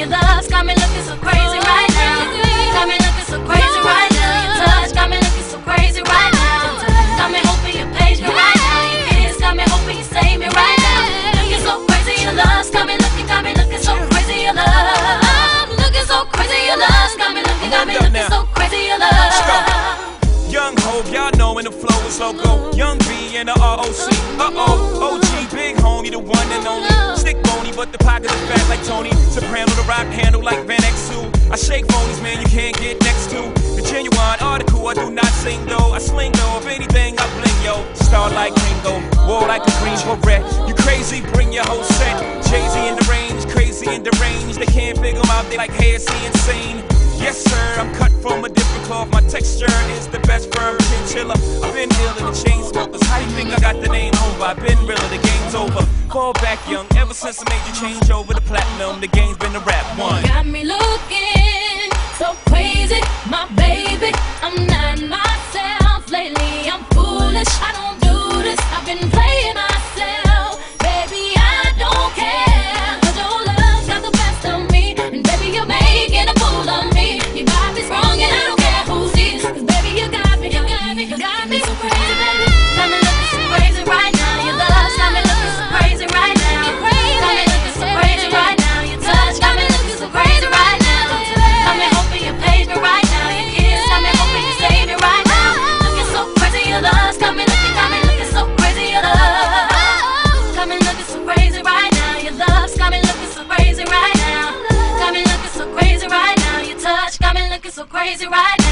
your love's got me looking so crazy right now. Got me looking so crazy right now. Your touch got me looking so crazy right now. Got me hoping you me right now. Your kiss got me hoping you save me right now. Looking so crazy, your love's got me looking, got me looking so crazy, your love. I'm looking so crazy, your love's got me looking, got me looking so crazy, your love. Young y'all know when the flow is loco. Young B and the ROC. Uh oh, OG, big homie, the one and only. But the pocket is fat like Tony. Soprano, the rock handle like Van X2. I shake phonies, man, you can't get next to. The genuine article, I do not sing though. I sling though, if anything, I bling yo. Star like Ringo, war like a green beret. You crazy, bring your whole set. Jay Z in the range, crazy and deranged. They can't figure figure 'em out, they like, hey, is he insane? Yes, sir, I'm cut from a different cloth. My texture is the best firm chinchilla. I've been dealing the chain smokers. How you think I got the name over? I've been realer, the game's over. Fall back young, ever since I made you change over the platinum, the game's been a rap one. Got me looking so crazy, my baby. I'm crazy right now.